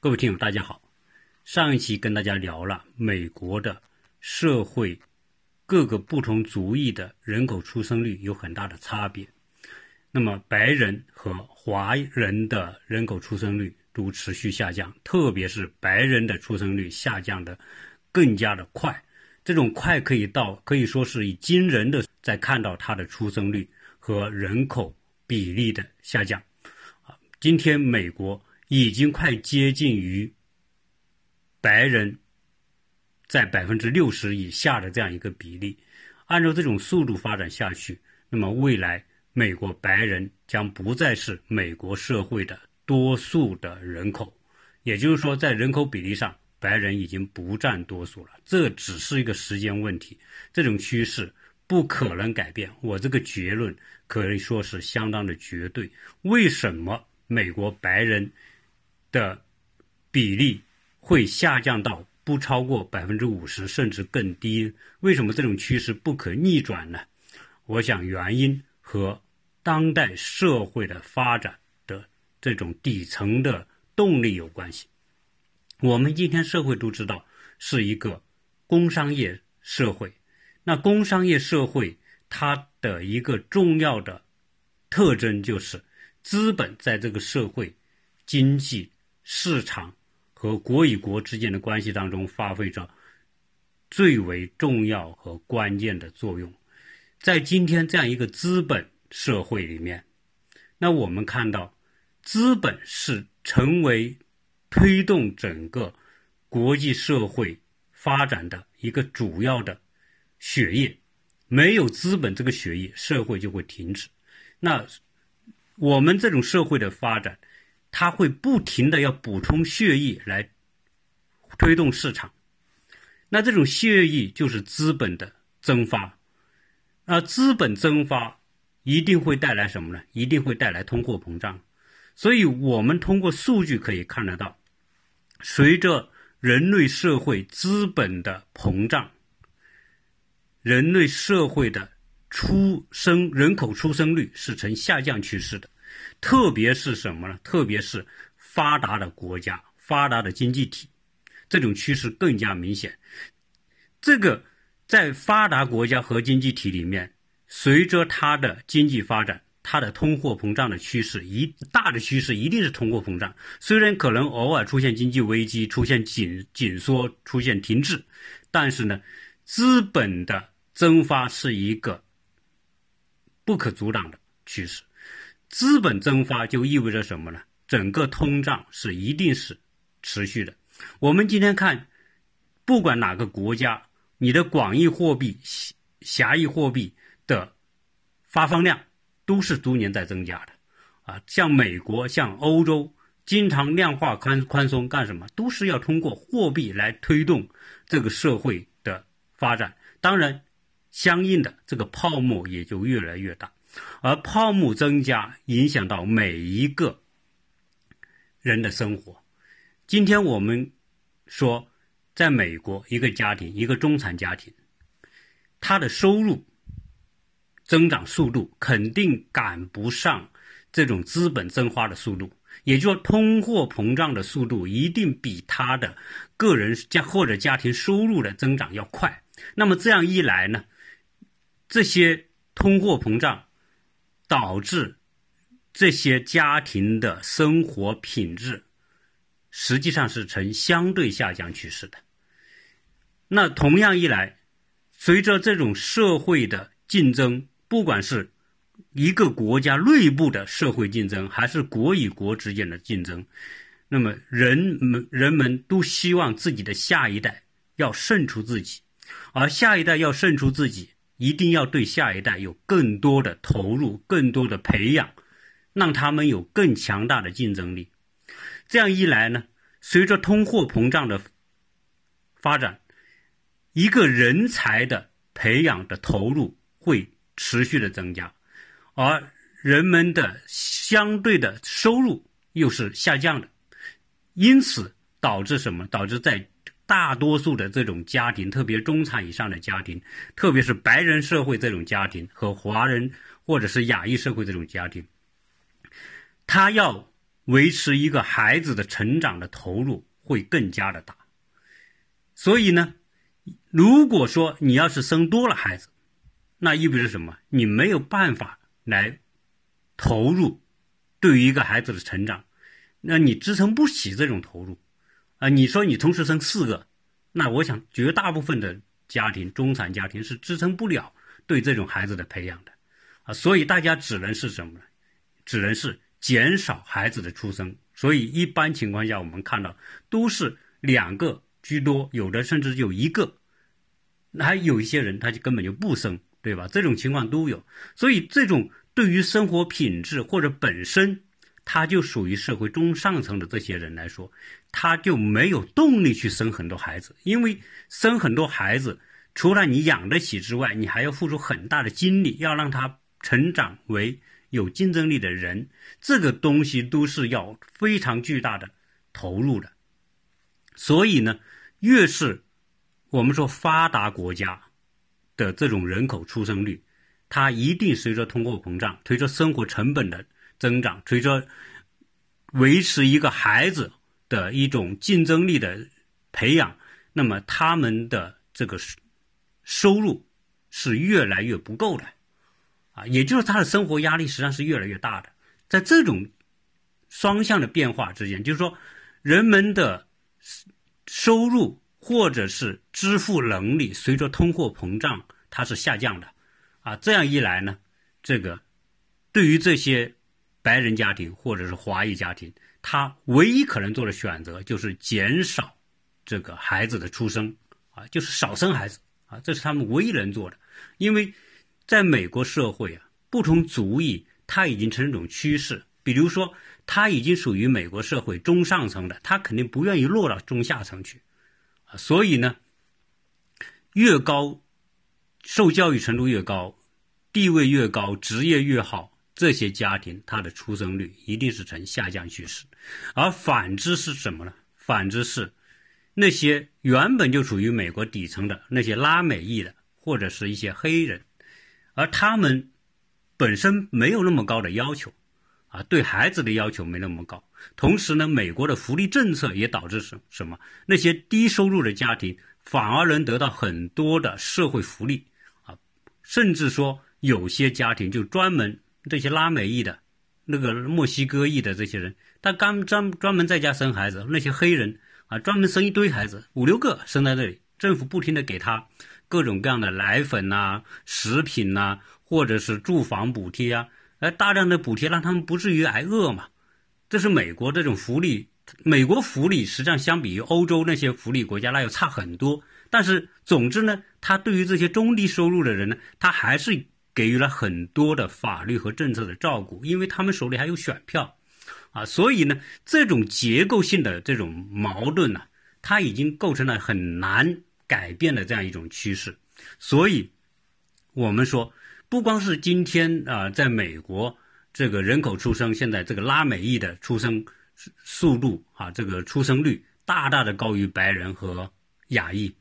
各位听友，大家好。上一期跟大家聊了美国的社会各个不同族裔的人口出生率有很大的差别，那么白人和华人的人口出生率都持续下降，特别是白人的出生率下降的更加的快，这种快可以到可以说是以惊人的在看到它的出生率和人口比例的下降。啊，今天美国。已经快接近于白人在百分之六十以下的这样一个比例。按照这种速度发展下去，那么未来美国白人将不再是美国社会的多数的人口。也就是说，在人口比例上，白人已经不占多数了。这只是一个时间问题，这种趋势不可能改变。我这个结论可以说是相当的绝对。为什么美国白人？的比例会下降到不超过百分之五十，甚至更低。为什么这种趋势不可逆转呢？我想原因和当代社会的发展的这种底层的动力有关系。我们今天社会都知道是一个工商业社会，那工商业社会它的一个重要的特征就是资本在这个社会经济。市场和国与国之间的关系当中发挥着最为重要和关键的作用。在今天这样一个资本社会里面，那我们看到，资本是成为推动整个国际社会发展的一个主要的血液。没有资本这个血液，社会就会停止。那我们这种社会的发展。它会不停的要补充血液来推动市场，那这种血液就是资本的增发，啊，资本增发一定会带来什么呢？一定会带来通货膨胀，所以我们通过数据可以看得到，随着人类社会资本的膨胀，人类社会的出生人口出生率是呈下降趋势的。特别是什么呢？特别是发达的国家、发达的经济体，这种趋势更加明显。这个在发达国家和经济体里面，随着它的经济发展，它的通货膨胀的趋势一大的趋势一定是通货膨胀。虽然可能偶尔出现经济危机、出现紧紧缩、出现停滞，但是呢，资本的增发是一个不可阻挡的趋势。资本增发就意味着什么呢？整个通胀是一定是持续的。我们今天看，不管哪个国家，你的广义货币、狭义货币的发放量都是逐年在增加的。啊，像美国、像欧洲，经常量化宽宽松干什么？都是要通过货币来推动这个社会的发展。当然，相应的这个泡沫也就越来越大。而泡沫增加，影响到每一个人的生活。今天我们说，在美国，一个家庭，一个中产家庭，他的收入增长速度肯定赶不上这种资本增发的速度，也就是说，通货膨胀的速度一定比他的个人家或者家庭收入的增长要快。那么这样一来呢，这些通货膨胀。导致这些家庭的生活品质实际上是呈相对下降趋势的。那同样一来，随着这种社会的竞争，不管是一个国家内部的社会竞争，还是国与国之间的竞争，那么人们人们都希望自己的下一代要胜出自己，而下一代要胜出自己。一定要对下一代有更多的投入，更多的培养，让他们有更强大的竞争力。这样一来呢，随着通货膨胀的发展，一个人才的培养的投入会持续的增加，而人们的相对的收入又是下降的，因此导致什么？导致在大多数的这种家庭，特别中产以上的家庭，特别是白人社会这种家庭和华人或者是亚裔社会这种家庭，他要维持一个孩子的成长的投入会更加的大。所以呢，如果说你要是生多了孩子，那意味着什么？你没有办法来投入对于一个孩子的成长，那你支撑不起这种投入啊！你说你同时生四个，那我想绝大部分的家庭、中产家庭是支撑不了对这种孩子的培养的啊！所以大家只能是什么呢？只能是减少孩子的出生。所以一般情况下，我们看到都是两个居多，有的甚至有一个，还有一些人他就根本就不生。对吧？这种情况都有，所以这种对于生活品质或者本身他就属于社会中上层的这些人来说，他就没有动力去生很多孩子，因为生很多孩子，除了你养得起之外，你还要付出很大的精力，要让他成长为有竞争力的人，这个东西都是要非常巨大的投入的。所以呢，越是我们说发达国家。的这种人口出生率，它一定随着通货膨胀、随着生活成本的增长、随着维持一个孩子的一种竞争力的培养，那么他们的这个收入是越来越不够的，啊，也就是他的生活压力实际上是越来越大的。在这种双向的变化之间，就是说人们的收入。或者是支付能力随着通货膨胀它是下降的，啊，这样一来呢，这个对于这些白人家庭或者是华裔家庭，他唯一可能做的选择就是减少这个孩子的出生，啊，就是少生孩子，啊，这是他们唯一能做的。因为在美国社会啊，不同族裔他已经成一种趋势，比如说他已经属于美国社会中上层的，他肯定不愿意落到中下层去啊。所以呢，越高受教育程度越高，地位越高，职业越好，这些家庭它的出生率一定是呈下降趋势。而反之是什么呢？反之是那些原本就处于美国底层的那些拉美裔的或者是一些黑人，而他们本身没有那么高的要求。啊，对孩子的要求没那么高，同时呢，美国的福利政策也导致什什么？那些低收入的家庭反而能得到很多的社会福利啊，甚至说有些家庭就专门这些拉美裔的、那个墨西哥裔的这些人，他刚专专门在家生孩子，那些黑人啊，专门生一堆孩子，五六个生在这里，政府不停的给他各种各样的奶粉呐、食品呐，或者是住房补贴啊。而大量的补贴让他们不至于挨饿嘛，这是美国这种福利。美国福利实际上相比于欧洲那些福利国家那要差很多。但是总之呢，他对于这些中低收入的人呢，他还是给予了很多的法律和政策的照顾，因为他们手里还有选票，啊，所以呢，这种结构性的这种矛盾呢，它已经构成了很难改变的这样一种趋势。所以，我们说。不光是今天啊，在美国这个人口出生，现在这个拉美裔的出生速度啊，这个出生率大大的高于白人和亚裔。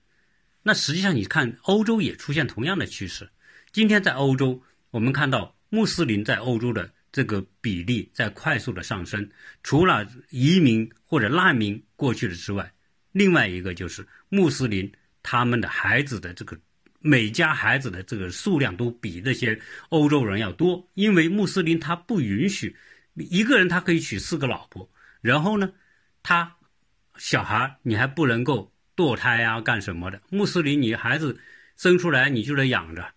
那实际上你看，欧洲也出现同样的趋势。今天在欧洲，我们看到穆斯林在欧洲的这个比例在快速的上升。除了移民或者难民过去的之外，另外一个就是穆斯林他们的孩子的这个。每家孩子的这个数量都比那些欧洲人要多，因为穆斯林他不允许一个人他可以娶四个老婆，然后呢，他小孩你还不能够堕胎啊干什么的？穆斯林你孩子生出来你就得养着，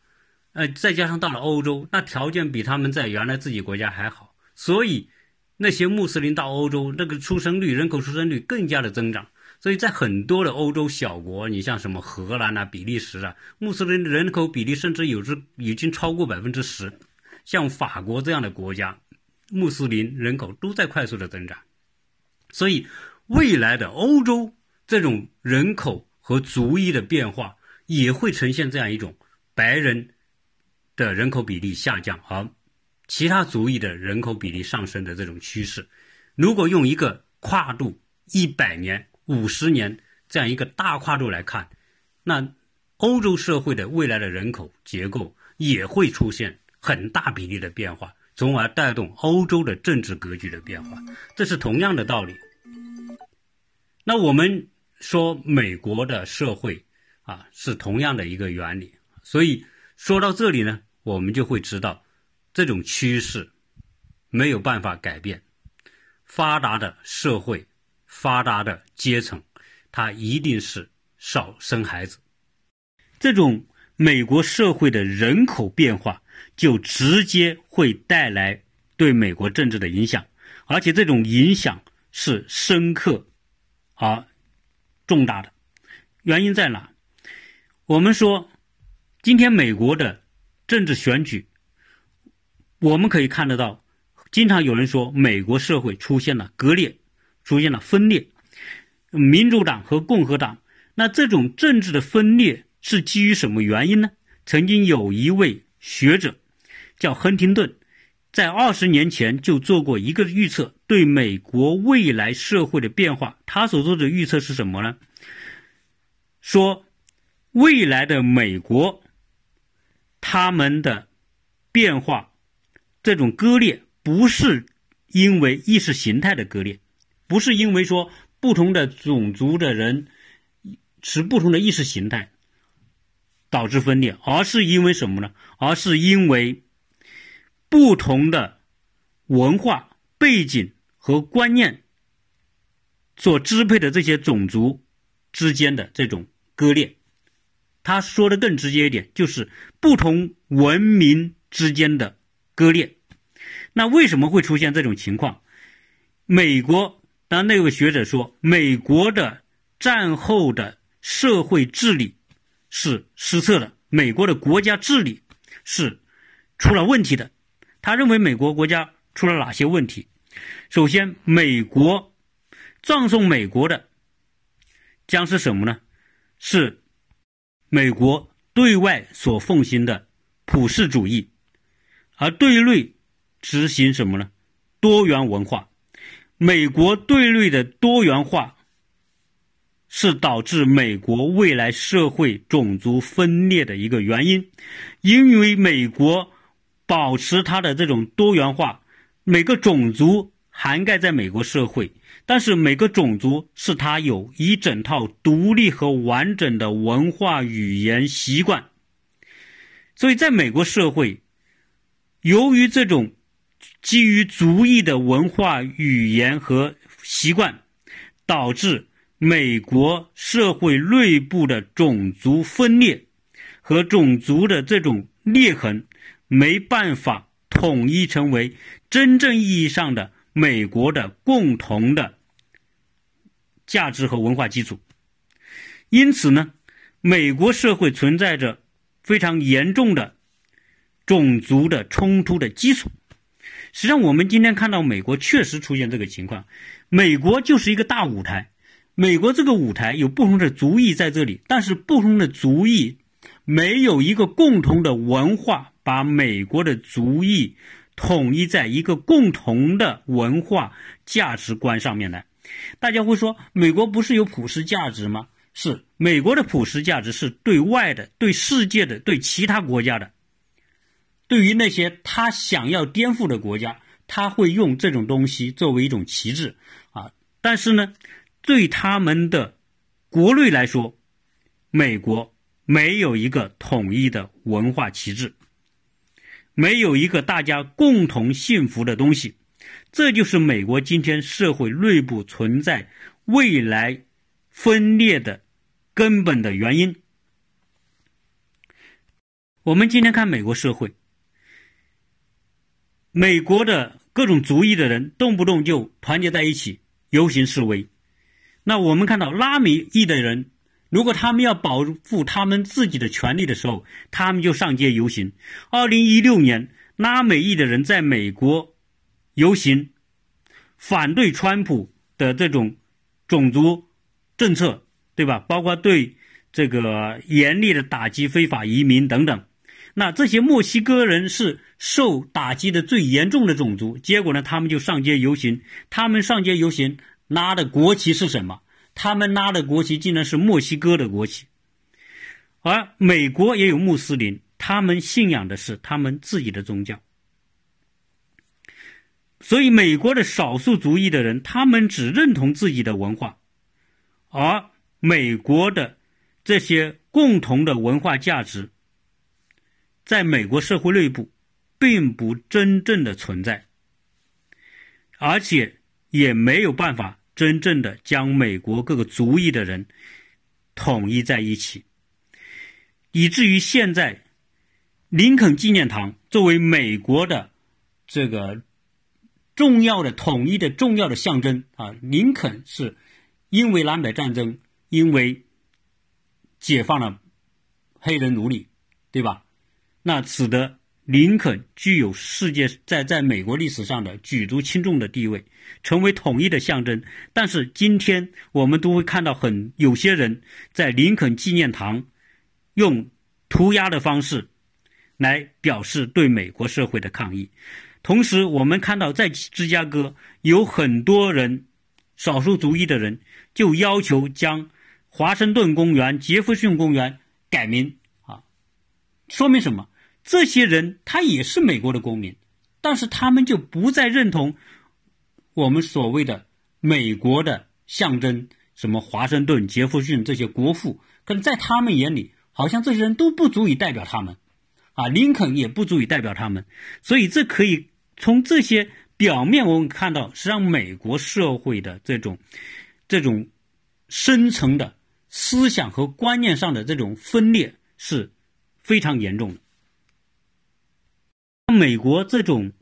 呃，再加上到了欧洲，那条件比他们在原来自己国家还好，所以那些穆斯林到欧洲那个出生率人口出生率更加的增长。所以在很多的欧洲小国，你像什么荷兰啊、比利时啊，穆斯林人口比例甚至有之已经超过百分之十。像法国这样的国家，穆斯林人口都在快速的增长。所以，未来的欧洲这种人口和族裔的变化，也会呈现这样一种白人的人口比例下降，而其他族裔的人口比例上升的这种趋势。如果用一个跨度一百年，五十年这样一个大跨度来看，那欧洲社会的未来的人口结构也会出现很大比例的变化。从而带动欧洲的政治格局的变化，这是同样的道理。那我们说美国的社会啊，是同样的一个原理。所以说到这里呢，我们就会知道，这种趋势没有办法改变。发达的社会、发达的阶层，它一定是少生孩子。这种美国社会的人口变化，就直接会带来对美国政治的影响，而且这种影响是深刻而重大的。原因在哪？我们说。今天美国的政治选举，我们可以看得到，经常有人说美国社会出现了割裂，出现了分裂，民主党和共和党。那这种政治的分裂是基于什么原因呢？曾经有一位学者叫亨廷顿，在二十年前就做过一个预测，对美国未来社会的变化，他所做的预测是什么呢？说未来的美国。他们的变化，这种割裂不是因为意识形态的割裂，不是因为说不同的种族的人持不同的意识形态导致分裂，而是因为什么呢？而是因为不同的文化背景和观念所支配的这些种族之间的这种割裂。他说的更直接一点，就是不同文明之间的割裂。那为什么会出现这种情况？美国，当那位学者说，美国的战后的社会治理是失策的，美国的国家治理是出了问题的。他认为美国国家出了哪些问题？首先，美国葬送美国的将是什么呢？是。美国对外所奉行的普世主义，而对内执行什么呢？多元文化。美国对内的多元化是导致美国未来社会种族分裂的一个原因，因为美国保持它的这种多元化，每个种族涵盖在美国社会。但是每个种族是它有一整套独立和完整的文化、语言、习惯，所以在美国社会，由于这种基于族裔的文化、语言和习惯，导致美国社会内部的种族分裂和种族的这种裂痕没办法统一成为真正意义上的美国的共同的。价值和文化基础，因此呢，美国社会存在着非常严重的种族的冲突的基础。实际上，我们今天看到美国确实出现这个情况。美国就是一个大舞台，美国这个舞台有不同的族裔在这里，但是不同的族裔没有一个共同的文化，把美国的族裔统一在一个共同的文化价值观上面来。大家会说，美国不是有普世价值吗？是，美国的普世价值是对外的、对世界的、对其他国家的。对于那些他想要颠覆的国家，他会用这种东西作为一种旗帜啊。但是呢，对他们的国内来说，美国没有一个统一的文化旗帜，没有一个大家共同幸福的东西。这就是美国今天社会内部存在未来分裂的根本的原因。我们今天看美国社会，美国的各种族裔的人动不动就团结在一起游行示威。那我们看到拉美裔的人，如果他们要保护他们自己的权利的时候，他们就上街游行。二零一六年，拉美裔的人在美国。游行反对川普的这种种族政策，对吧？包括对这个严厉的打击非法移民等等。那这些墨西哥人是受打击的最严重的种族，结果呢，他们就上街游行。他们上街游行拉的国旗是什么？他们拉的国旗竟然是墨西哥的国旗。而美国也有穆斯林，他们信仰的是他们自己的宗教。所以美国的少数族裔的人，他们只认同自己的文化，而美国的这些共同的文化价值，在美国社会内部并不真正的存在，而且也没有办法真正的将美国各个族裔的人统一在一起，以至于现在林肯纪念堂作为美国的这个。重要的统一的重要的象征啊，林肯是因为南北战争，因为解放了黑人奴隶，对吧？那使得林肯具有世界在在美国历史上的举足轻重的地位，成为统一的象征。但是今天我们都会看到很有些人在林肯纪念堂用涂鸦的方式来表示对美国社会的抗议。同时，我们看到在芝加哥有很多人，少数族裔的人就要求将华盛顿公园、杰弗逊公园改名啊，说明什么？这些人他也是美国的公民，但是他们就不再认同我们所谓的美国的象征，什么华盛顿、杰弗逊这些国父，可能在他们眼里，好像这些人都不足以代表他们，啊，林肯也不足以代表他们，所以这可以。从这些表面，我们看到，实际上美国社会的这种、这种深层的思想和观念上的这种分裂是非常严重的。美国这种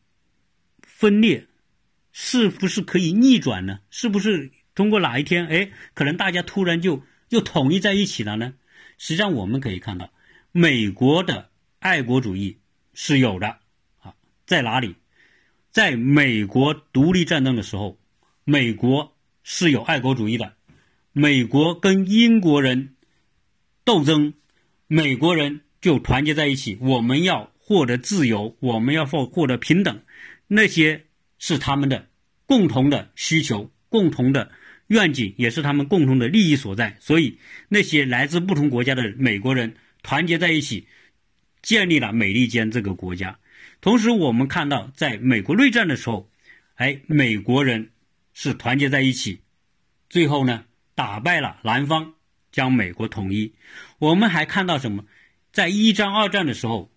分裂是不是可以逆转呢？是不是通过哪一天，哎，可能大家突然就又统一在一起了呢？实际上，我们可以看到，美国的爱国主义是有的啊，在哪里？在美国独立战争的时候，美国是有爱国主义的。美国跟英国人斗争，美国人就团结在一起。我们要获得自由，我们要获获得平等，那些是他们的共同的需求、共同的愿景，也是他们共同的利益所在。所以，那些来自不同国家的美国人团结在一起，建立了美利坚这个国家。同时，我们看到，在美国内战的时候，哎，美国人是团结在一起，最后呢，打败了南方，将美国统一。我们还看到什么？在一战、二战的时候，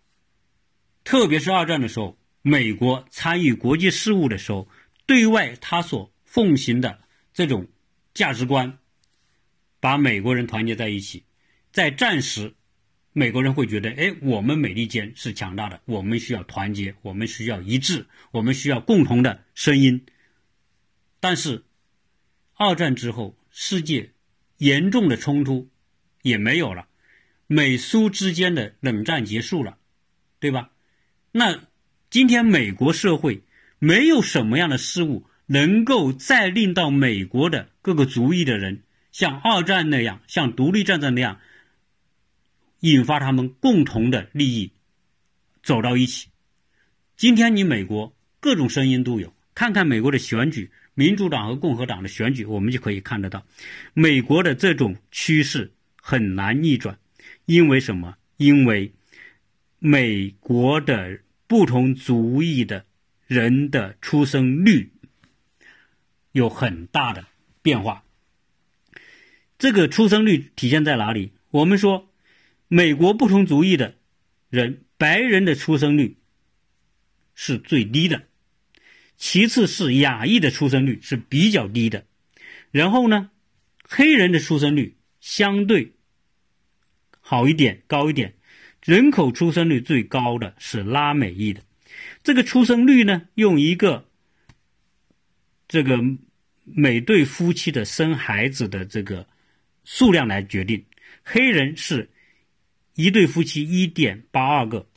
特别是二战的时候，美国参与国际事务的时候，对外他所奉行的这种价值观，把美国人团结在一起，在战时。美国人会觉得，哎，我们美利坚是强大的，我们需要团结，我们需要一致，我们需要共同的声音。但是，二战之后，世界严重的冲突也没有了，美苏之间的冷战结束了，对吧？那今天美国社会没有什么样的事物能够再令到美国的各个族裔的人像二战那样，像独立战争那样。引发他们共同的利益走到一起。今天你美国各种声音都有，看看美国的选举，民主党和共和党的选举，我们就可以看得到，美国的这种趋势很难逆转。因为什么？因为美国的不同族裔的人的出生率有很大的变化。这个出生率体现在哪里？我们说。美国不同族裔的人，白人的出生率是最低的，其次是亚裔的出生率是比较低的，然后呢，黑人的出生率相对好一点、高一点，人口出生率最高的是拉美裔的。这个出生率呢，用一个这个每对夫妻的生孩子的这个数量来决定，黑人是。一对夫妻一点八二个，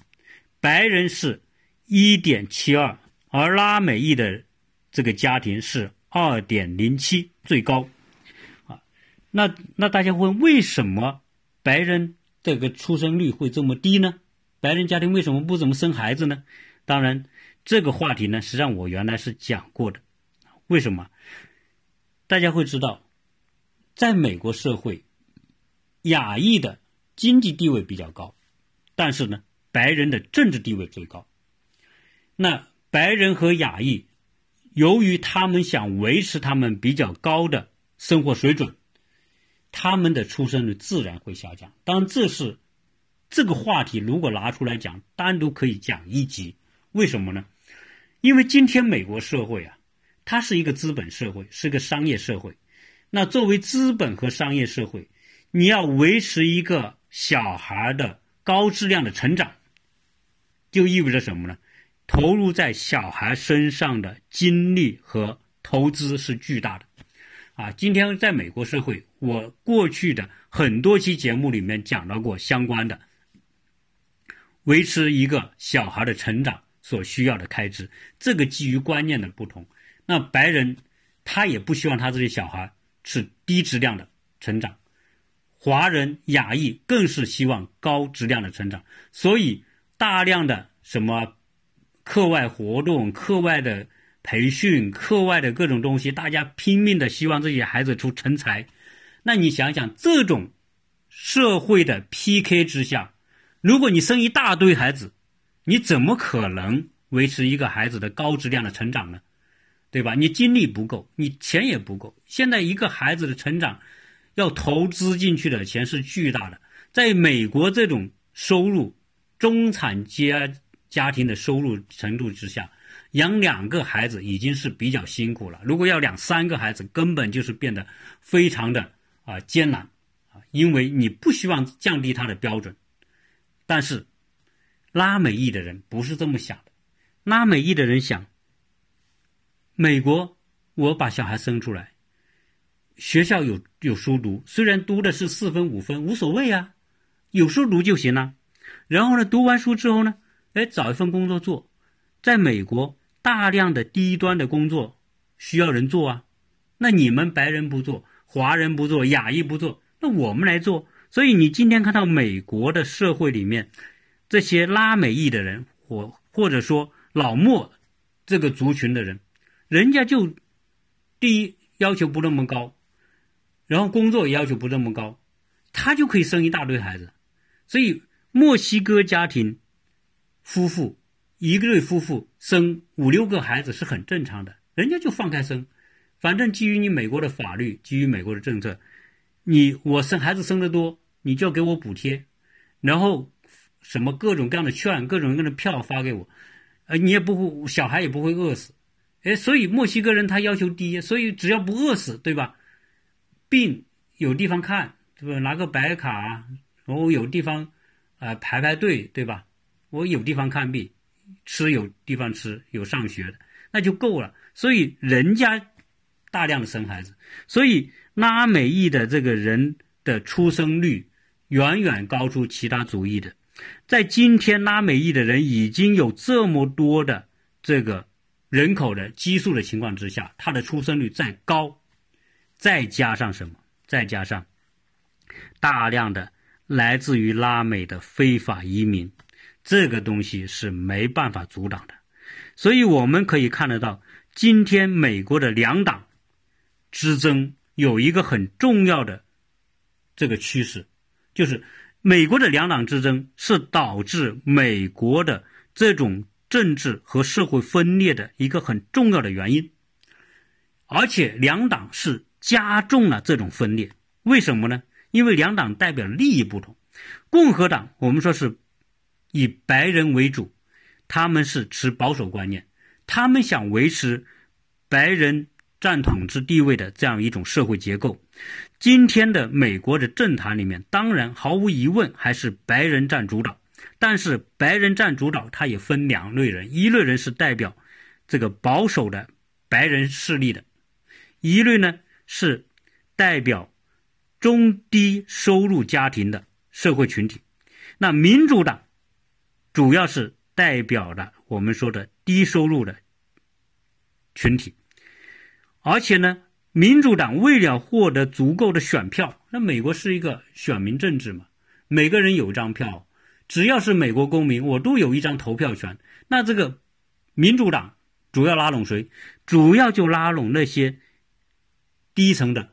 白人是一点七二，而拉美裔的这个家庭是二点零七，最高。啊，那那大家问，为什么白人这个出生率会这么低呢？白人家庭为什么不怎么生孩子呢？当然，这个话题呢，实际上我原来是讲过的。为什么？大家会知道，在美国社会，亚裔的。经济地位比较高，但是呢，白人的政治地位最高。那白人和亚裔由于他们想维持他们比较高的生活水准，他们的出生率自然会下降。当然，这是这个话题，如果拿出来讲，单独可以讲一集。为什么呢？因为今天美国社会啊，它是一个资本社会，是个商业社会。那作为资本和商业社会，你要维持一个小孩的高质量的成长，就意味着什么呢？投入在小孩身上的精力和投资是巨大的。啊，今天在美国社会，我过去的很多期节目里面讲到过相关的维持一个小孩的成长所需要的开支。这个基于观念的不同，那白人他也不希望他这些小孩是低质量的成长，华人亚裔更是希望高质量的成长，所以大量的什么课外活动、课外的。培训课外的各种东西，大家拼命的希望自己孩子出成才。那你想想，这种社会的 PK 之下，如果你生一大堆孩子，你怎么可能维持一个孩子的高质量的成长呢？对吧？你精力不够，你钱也不够。现在一个孩子的成长，要投资进去的钱是巨大的。在美国这种收入中产阶家庭的收入程度之下。养两个孩子已经是比较辛苦了，如果要养三个孩子，根本就是变得非常的啊艰难啊，因为你不希望降低他的标准。但是拉美裔的人不是这么想的，拉美裔的人想：美国我把小孩生出来，学校有有书读，虽然读的是四分五分无所谓啊，有书读就行了。然后呢，读完书之后呢，哎，找一份工作做，在美国。大量的低端的工作需要人做啊，那你们白人不做，华人不做，亚裔不做，那我们来做。所以你今天看到美国的社会里面，这些拉美裔的人，或或者说老莫这个族群的人，人家就第一要求不那么高，然后工作也要求不那么高，他就可以生一大堆孩子。所以墨西哥家庭夫妇。一对夫妇生五六个孩子是很正常的，人家就放开生，反正基于你美国的法律，基于美国的政策，你我生孩子生的多，你就要给我补贴，然后什么各种各样的券、各种各样的票发给我，呃，你也不会小孩也不会饿死，哎，所以墨西哥人他要求低，所以只要不饿死，对吧？病有地方看，对吧？拿个白卡，我有地方啊排排队，对吧？我有地方看病。吃有地方吃，有上学的，那就够了。所以人家大量的生孩子，所以拉美裔的这个人的出生率远远高出其他族裔的。在今天拉美裔的人已经有这么多的这个人口的基数的情况之下，他的出生率再高，再加上什么？再加上大量的来自于拉美的非法移民。这个东西是没办法阻挡的，所以我们可以看得到，今天美国的两党之争有一个很重要的这个趋势，就是美国的两党之争是导致美国的这种政治和社会分裂的一个很重要的原因，而且两党是加重了这种分裂。为什么呢？因为两党代表利益不同，共和党我们说是。以白人为主，他们是持保守观念，他们想维持白人占统治地位的这样一种社会结构。今天的美国的政坛里面，当然毫无疑问还是白人占主导，但是白人占主导，它也分两类人：一类人是代表这个保守的白人势力的，一类呢是代表中低收入家庭的社会群体。那民主党。主要是代表了我们说的低收入的群体，而且呢，民主党为了获得足够的选票，那美国是一个选民政治嘛，每个人有一张票，只要是美国公民，我都有一张投票权。那这个民主党主要拉拢谁？主要就拉拢那些低层的、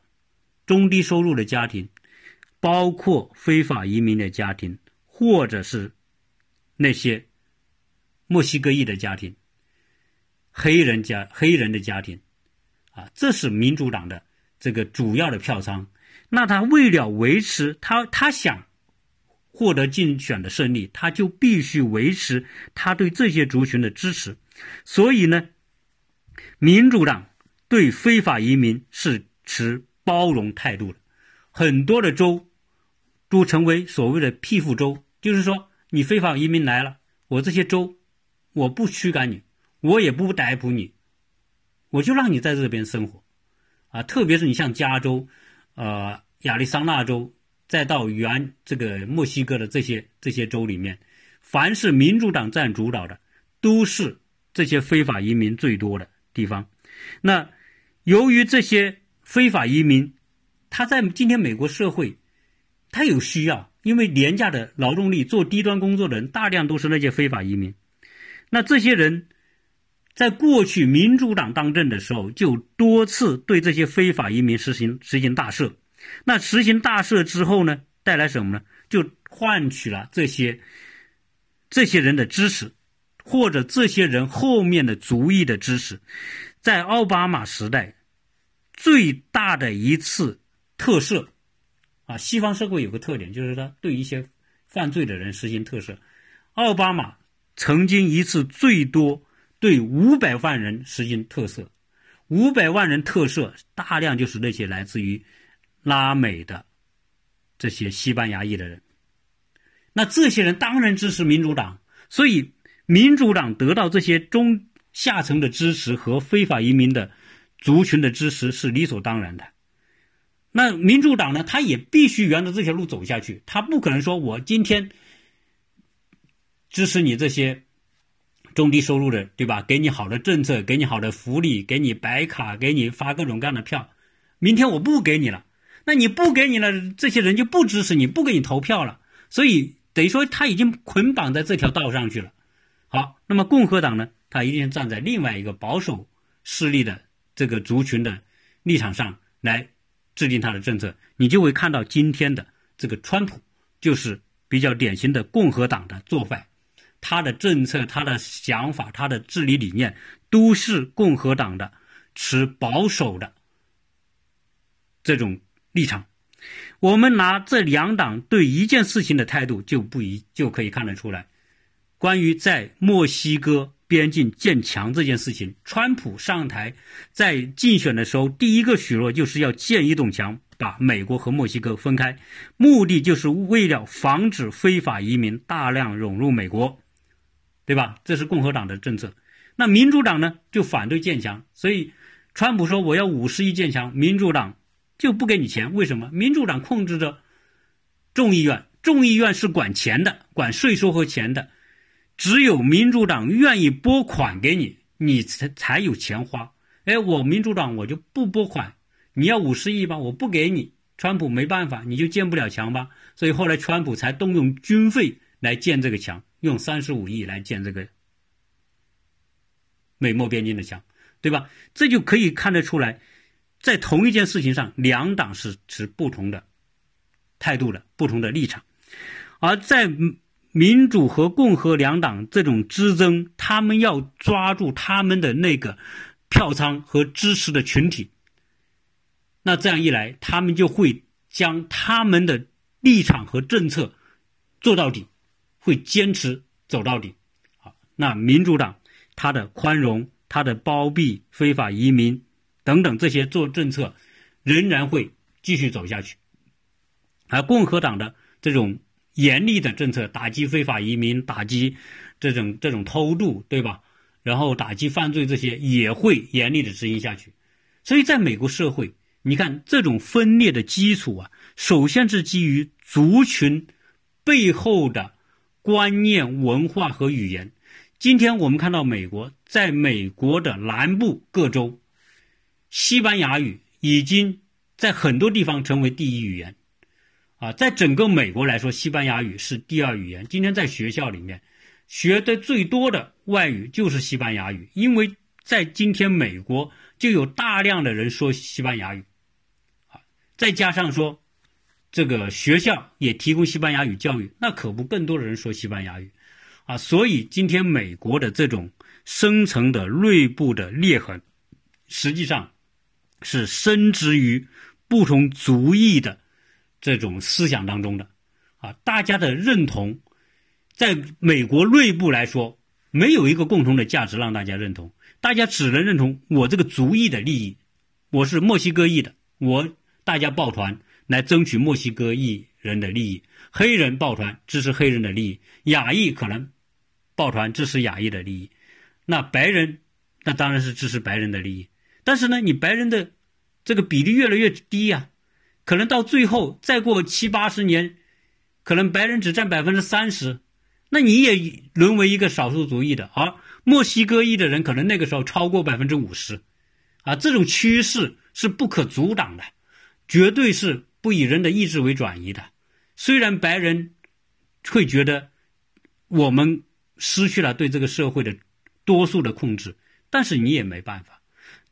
中低收入的家庭，包括非法移民的家庭，或者是。那些墨西哥裔的家庭，黑人家黑人的家庭，啊，这是民主党的这个主要的票仓。那他为了维持他他想获得竞选的胜利，他就必须维持他对这些族群的支持。所以呢，民主党对非法移民是持包容态度的。很多的州都成为所谓的庇护州，就是说你非法移民来了，我这些州我不驱赶你。我也不逮捕你，我就让你在这边生活，啊，特别是你像加州、呃亚利桑那州，再到原这个墨西哥的这些这些州里面，凡是民主党占主导的，都是这些非法移民最多的地方。那由于这些非法移民，他在今天美国社会，他有需要，因为廉价的劳动力做低端工作的人大量都是那些非法移民，那这些人。在过去民主党当政的时候，就多次对这些非法移民实行实行大赦。那实行大赦之后呢，带来什么呢？就换取了这些这些人的支持，或者这些人后面的族裔的支持。在奥巴马时代，最大的一次特赦啊，西方社会有个特点，就是他对一些犯罪的人实行特赦。奥巴马曾经一次最多。对五百万人实行特赦，五百万人特赦，大量就是那些来自于拉美的这些西班牙裔的人。那这些人当然支持民主党，所以民主党得到这些中下层的支持和非法移民的族群的支持是理所当然的。那民主党呢，他也必须沿着这条路走下去，他不可能说我今天支持你这些。中低收入的，对吧？给你好的政策，给你好的福利，给你白卡，给你发各种各样的票。明天我不给你了，那你不给你了，这些人就不支持你，不给你投票了。所以等于说他已经捆绑在这条道上去了。好，那么共和党呢？他一定站在另外一个保守势力的这个族群的立场上来制定他的政策。你就会看到今天的这个川普，就是比较典型的共和党的做法。他的政策、他的想法、他的治理理念，都是共和党的持保守的这种立场。我们拿这两党对一件事情的态度就不一，就可以看得出来。关于在墨西哥边境建墙这件事情，川普上台在竞选的时候，第一个许诺就是要建一堵墙，把美国和墨西哥分开，目的就是为了防止非法移民大量涌入美国。对吧？这是共和党的政策，那民主党呢就反对建墙，所以川普说我要五十亿建墙，民主党就不给你钱。为什么？民主党控制着众议院，众议院是管钱的，管税收和钱的，只有民主党愿意拨款给你，你才才有钱花。哎，我民主党我就不拨款，你要五十亿吧，我不给你，川普没办法，你就建不了墙吧。所以后来川普才动用军费来建这个墙。用三十五亿来建这个美墨边境的墙，对吧？这就可以看得出来，在同一件事情上，两党是持不同的态度的、不同的立场。而在民主和共和两党这种之争，他们要抓住他们的那个票仓和支持的群体，那这样一来，他们就会将他们的立场和政策做到底。会坚持走到底，好，那民主党他的宽容、他的包庇非法移民等等这些做政策，仍然会继续走下去。而共和党的这种严厉的政策，打击非法移民、打击这种这种偷渡，对吧？然后打击犯罪这些也会严厉的执行下去。所以，在美国社会，你看这种分裂的基础啊，首先是基于族群背后的。观念、文化和语言。今天我们看到，美国在美国的南部各州，西班牙语已经在很多地方成为第一语言。啊，在整个美国来说，西班牙语是第二语言。今天在学校里面学的最多的外语就是西班牙语，因为在今天美国就有大量的人说西班牙语。啊，再加上说。这个学校也提供西班牙语教育，那可不更多的人说西班牙语。啊，所以今天美国的这种深层的内部的裂痕，实际上是深植于不同族裔的这种思想当中的。啊，大家的认同，在美国内部来说，没有一个共同的价值让大家认同，大家只能认同我这个族裔的利益，我是墨西哥裔的，我大家抱团来争取墨西哥裔人的利益，黑人抱团支持黑人的利益，亚裔可能抱团支持亚裔的利益，那白人那当然是支持白人的利益，但是呢，你白人的这个比例越来越低呀，可能到最后再过七八十年。可能白人只占百分之三十，那你也沦为一个少数族裔的，而墨西哥裔的人可能那个时候超过百分之五十，啊，这种趋势是不可阻挡的，绝对是不以人的意志为转移的。虽然白人会觉得我们失去了对这个社会的多数的控制，但是你也没办法。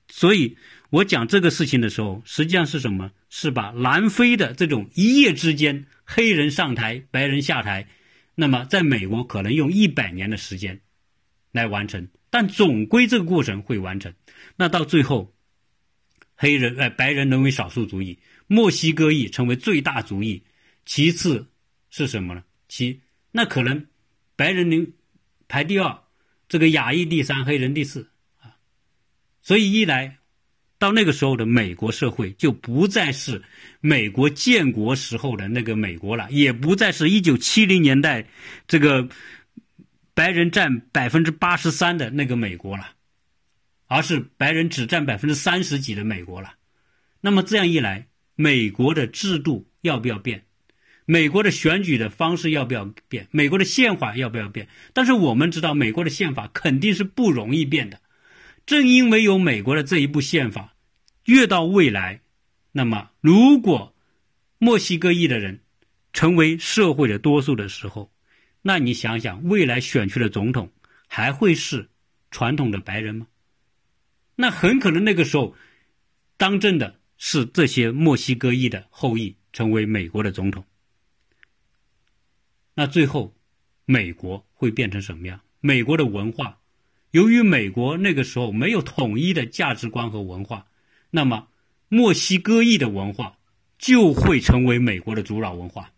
所以我讲这个事情的时候，实际上是什么？是把南非的这种一夜之间。黑人上台，白人下台，那么在美国可能用一百年的时间来完成，但总归这个过程会完成。那到最后，黑人呃白人沦为少数族裔，墨西哥裔成为最大族裔，其次是什么呢？其那可能白人能排第二，这个亚裔第三，黑人第四啊。所以一来。到那个时候的美国社会就不再是美国建国时候的那个美国了，也不再是一九七零年代这个白人占百分之八十三的那个美国了，而是白人只占百分之三十几的美国了。那么这样一来，美国的制度要不要变？美国的选举的方式要不要变？美国的宪法要不要变？但是我们知道，美国的宪法肯定是不容易变的。正因为有美国的这一部宪法，越到未来，那么如果墨西哥裔的人成为社会的多数的时候，那你想想，未来选出的总统还会是传统的白人吗？那很可能那个时候当政的是这些墨西哥裔的后裔成为美国的总统。那最后，美国会变成什么样？美国的文化。由于美国那个时候没有统一的价值观和文化，那么墨西哥裔的文化就会成为美国的主导文化，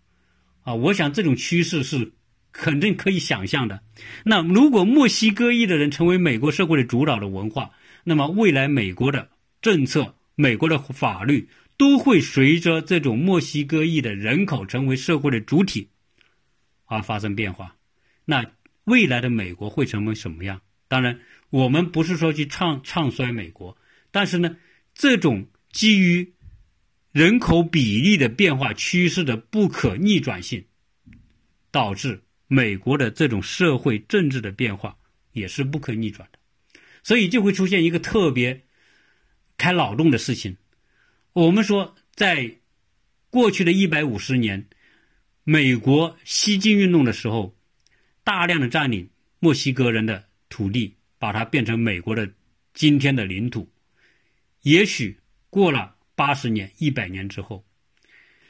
啊，我想这种趋势是肯定可以想象的。那如果墨西哥裔的人成为美国社会的主导的文化，那么未来美国的政策、美国的法律都会随着这种墨西哥裔的人口成为社会的主体而发生变化。那未来的美国会成为什么样？当然，我们不是说去唱唱衰美国，但是呢，这种基于人口比例的变化趋势的不可逆转性，导致美国的这种社会政治的变化也是不可逆转的，所以就会出现一个特别开脑洞的事情。我们说，在过去的一百五十年，美国西进运动的时候，大量的占领墨西哥人的。土地把它变成美国的今天的领土，也许过了八十年、一百年之后，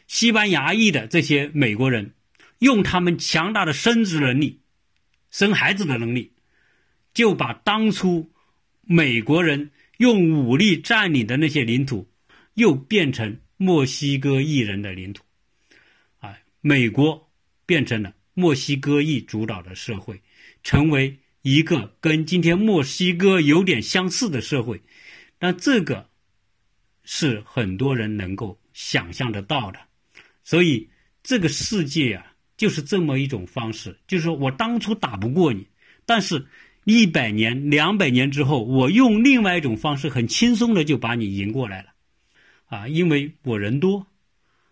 西班牙裔的这些美国人用他们强大的生殖能力、生孩子的能力，就把当初美国人用武力占领的那些领土，又变成墨西哥裔人的领土，啊，美国变成了墨西哥裔主导的社会，成为。一个跟今天墨西哥有点相似的社会，但这个是很多人能够想象得到的。所以这个世界啊，就是这么一种方式，就是说我当初打不过你，但是一百年、两百年之后，我用另外一种方式，很轻松的就把你赢过来了。啊，因为我人多，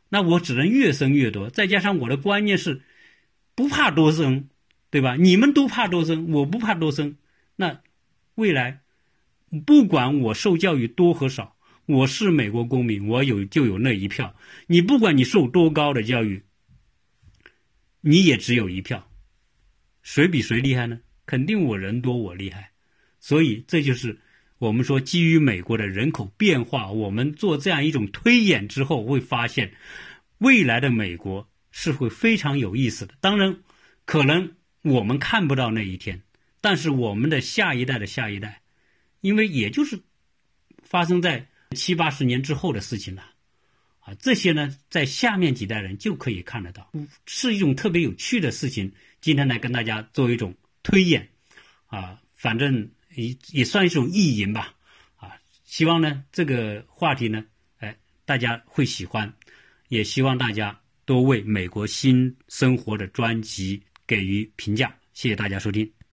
那我只能越生越多，再加上我的观念是不怕多生。对吧？你们都怕多生，我不怕多生。那未来，不管我受教育多和少，我是美国公民，我有就有那一票。你不管你受多高的教育，你也只有一票。谁比谁厉害呢？肯定我人多我厉害。所以这就是我们说基于美国的人口变化，我们做这样一种推演之后，会发现未来的美国是会非常有意思的。当然，可能。我们看不到那一天，但是我们的下一代的下一代，因为也就是发生在七八十年之后的事情了，啊，这些呢，在下面几代人就可以看得到，是一种特别有趣的事情。今天来跟大家做一种推演，啊，反正也也算一种意淫吧，啊，希望呢这个话题呢，哎，大家会喜欢，也希望大家多为美国新生活的专辑给予评价。谢谢大家收听。